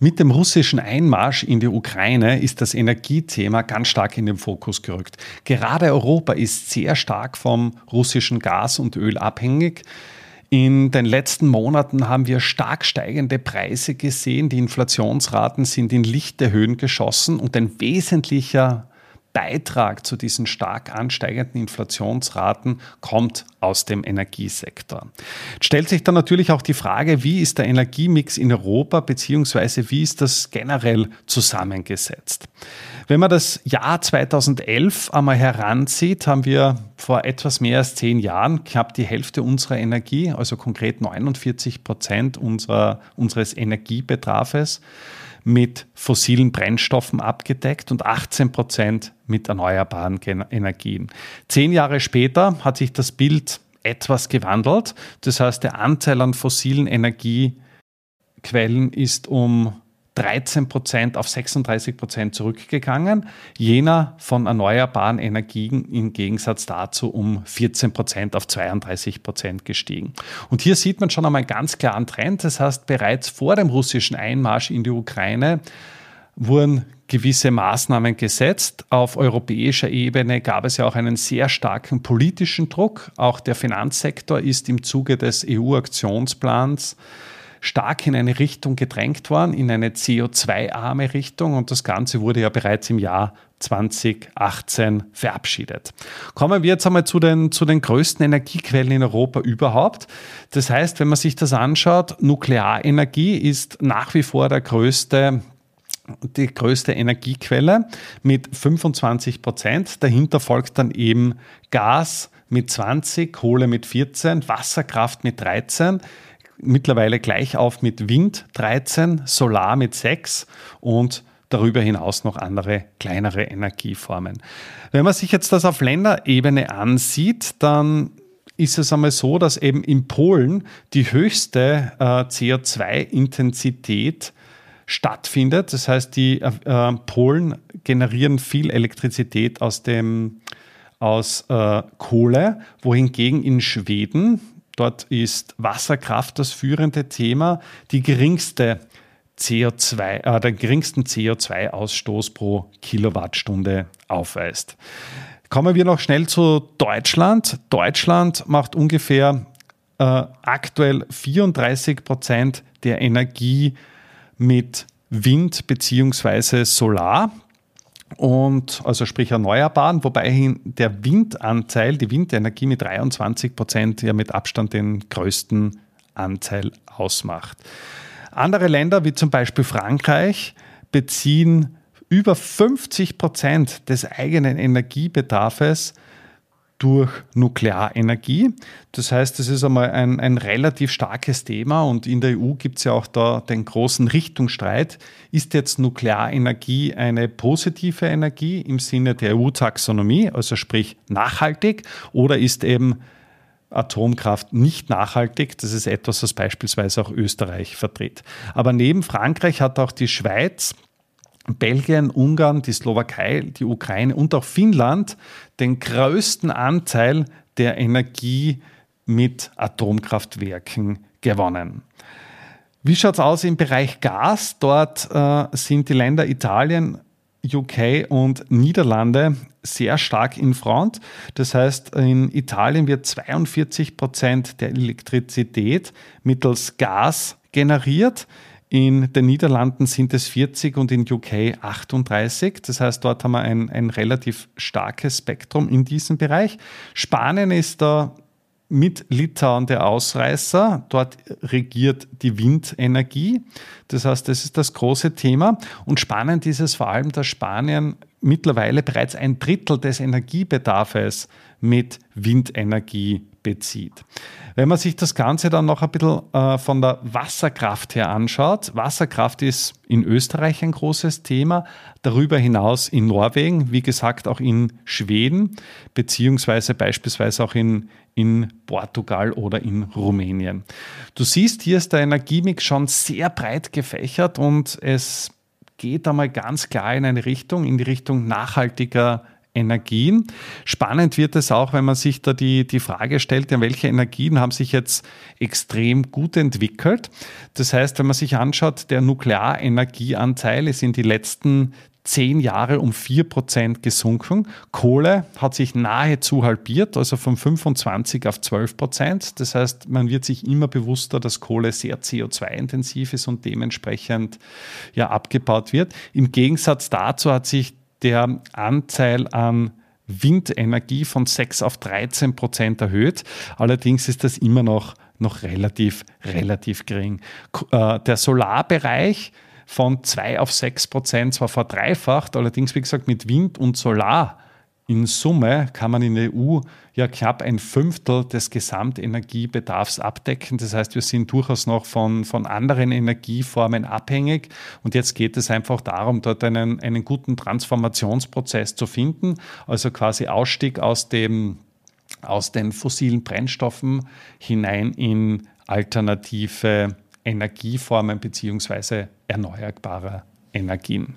Mit dem russischen Einmarsch in die Ukraine ist das Energiethema ganz stark in den Fokus gerückt. Gerade Europa ist sehr stark vom russischen Gas und Öl abhängig. In den letzten Monaten haben wir stark steigende Preise gesehen. Die Inflationsraten sind in lichte Höhen geschossen und ein wesentlicher Beitrag zu diesen stark ansteigenden Inflationsraten kommt aus dem Energiesektor. Jetzt stellt sich dann natürlich auch die Frage, wie ist der Energiemix in Europa beziehungsweise wie ist das generell zusammengesetzt? Wenn man das Jahr 2011 einmal heranzieht, haben wir vor etwas mehr als zehn Jahren knapp die Hälfte unserer Energie, also konkret 49 Prozent unserer, unseres Energiebetrafes, mit fossilen Brennstoffen abgedeckt und 18 Prozent mit erneuerbaren Energien. Zehn Jahre später hat sich das Bild etwas gewandelt. Das heißt, der Anteil an fossilen Energiequellen ist um 13 Prozent auf 36 Prozent zurückgegangen. Jener von erneuerbaren Energien im Gegensatz dazu um 14 Prozent auf 32 Prozent gestiegen. Und hier sieht man schon einmal einen ganz klaren Trend. Das heißt, bereits vor dem russischen Einmarsch in die Ukraine wurden gewisse Maßnahmen gesetzt. Auf europäischer Ebene gab es ja auch einen sehr starken politischen Druck. Auch der Finanzsektor ist im Zuge des EU-Aktionsplans stark in eine Richtung gedrängt worden, in eine CO2-arme Richtung. Und das Ganze wurde ja bereits im Jahr 2018 verabschiedet. Kommen wir jetzt einmal zu den, zu den größten Energiequellen in Europa überhaupt. Das heißt, wenn man sich das anschaut, Nuklearenergie ist nach wie vor der größte die größte Energiequelle mit 25 Prozent. Dahinter folgt dann eben Gas mit 20, Kohle mit 14, Wasserkraft mit 13 mittlerweile gleich auf mit Wind 13, Solar mit 6 und darüber hinaus noch andere kleinere Energieformen. Wenn man sich jetzt das auf Länderebene ansieht, dann ist es einmal so, dass eben in Polen die höchste äh, CO2-Intensität stattfindet. Das heißt, die äh, Polen generieren viel Elektrizität aus dem aus äh, Kohle, wohingegen in Schweden Dort ist Wasserkraft das führende Thema, die geringste CO2, äh, den geringsten CO2-Ausstoß pro Kilowattstunde aufweist. Kommen wir noch schnell zu Deutschland. Deutschland macht ungefähr äh, aktuell 34 Prozent der Energie mit Wind bzw. Solar und also sprich Erneuerbaren, wobei der Windanteil, die Windenergie mit 23 Prozent ja mit Abstand den größten Anteil ausmacht. Andere Länder wie zum Beispiel Frankreich beziehen über 50 Prozent des eigenen Energiebedarfs durch Nuklearenergie. Das heißt, es ist einmal ein, ein relativ starkes Thema und in der EU gibt es ja auch da den großen Richtungsstreit. Ist jetzt Nuklearenergie eine positive Energie im Sinne der EU-Taxonomie, also sprich nachhaltig, oder ist eben Atomkraft nicht nachhaltig. Das ist etwas, was beispielsweise auch Österreich vertritt. Aber neben Frankreich hat auch die Schweiz Belgien, Ungarn, die Slowakei, die Ukraine und auch Finnland den größten Anteil der Energie mit Atomkraftwerken gewonnen. Wie schaut es aus im Bereich Gas? Dort äh, sind die Länder Italien, UK und Niederlande sehr stark in Front. Das heißt, in Italien wird 42 Prozent der Elektrizität mittels Gas generiert. In den Niederlanden sind es 40 und in UK 38. Das heißt, dort haben wir ein, ein relativ starkes Spektrum in diesem Bereich. Spanien ist da mit Litauen der Ausreißer. Dort regiert die Windenergie. Das heißt, das ist das große Thema. Und spannend ist es vor allem, dass Spanien mittlerweile bereits ein Drittel des Energiebedarfs mit Windenergie bezieht. Wenn man sich das Ganze dann noch ein bisschen äh, von der Wasserkraft her anschaut, Wasserkraft ist in Österreich ein großes Thema, darüber hinaus in Norwegen, wie gesagt auch in Schweden, beziehungsweise beispielsweise auch in, in Portugal oder in Rumänien. Du siehst, hier ist der Energiemix schon sehr breit gefächert und es geht einmal ganz klar in eine Richtung, in die Richtung nachhaltiger Energien. Spannend wird es auch, wenn man sich da die, die Frage stellt, ja, welche Energien haben sich jetzt extrem gut entwickelt. Das heißt, wenn man sich anschaut, der Nuklearenergieanteil ist in die letzten zehn Jahre um vier Prozent gesunken. Kohle hat sich nahezu halbiert, also von 25 auf 12 Prozent. Das heißt, man wird sich immer bewusster, dass Kohle sehr CO2-intensiv ist und dementsprechend ja abgebaut wird. Im Gegensatz dazu hat sich der Anteil an Windenergie von 6 auf 13 Prozent erhöht. Allerdings ist das immer noch, noch relativ, relativ gering. Äh, der Solarbereich von 2 auf 6 Prozent zwar verdreifacht, allerdings wie gesagt mit Wind und Solar in Summe kann man in der EU ja knapp ein Fünftel des Gesamtenergiebedarfs abdecken. Das heißt, wir sind durchaus noch von, von anderen Energieformen abhängig. Und jetzt geht es einfach darum, dort einen, einen guten Transformationsprozess zu finden. Also quasi Ausstieg aus, dem, aus den fossilen Brennstoffen hinein in alternative Energieformen beziehungsweise erneuerbare Energien.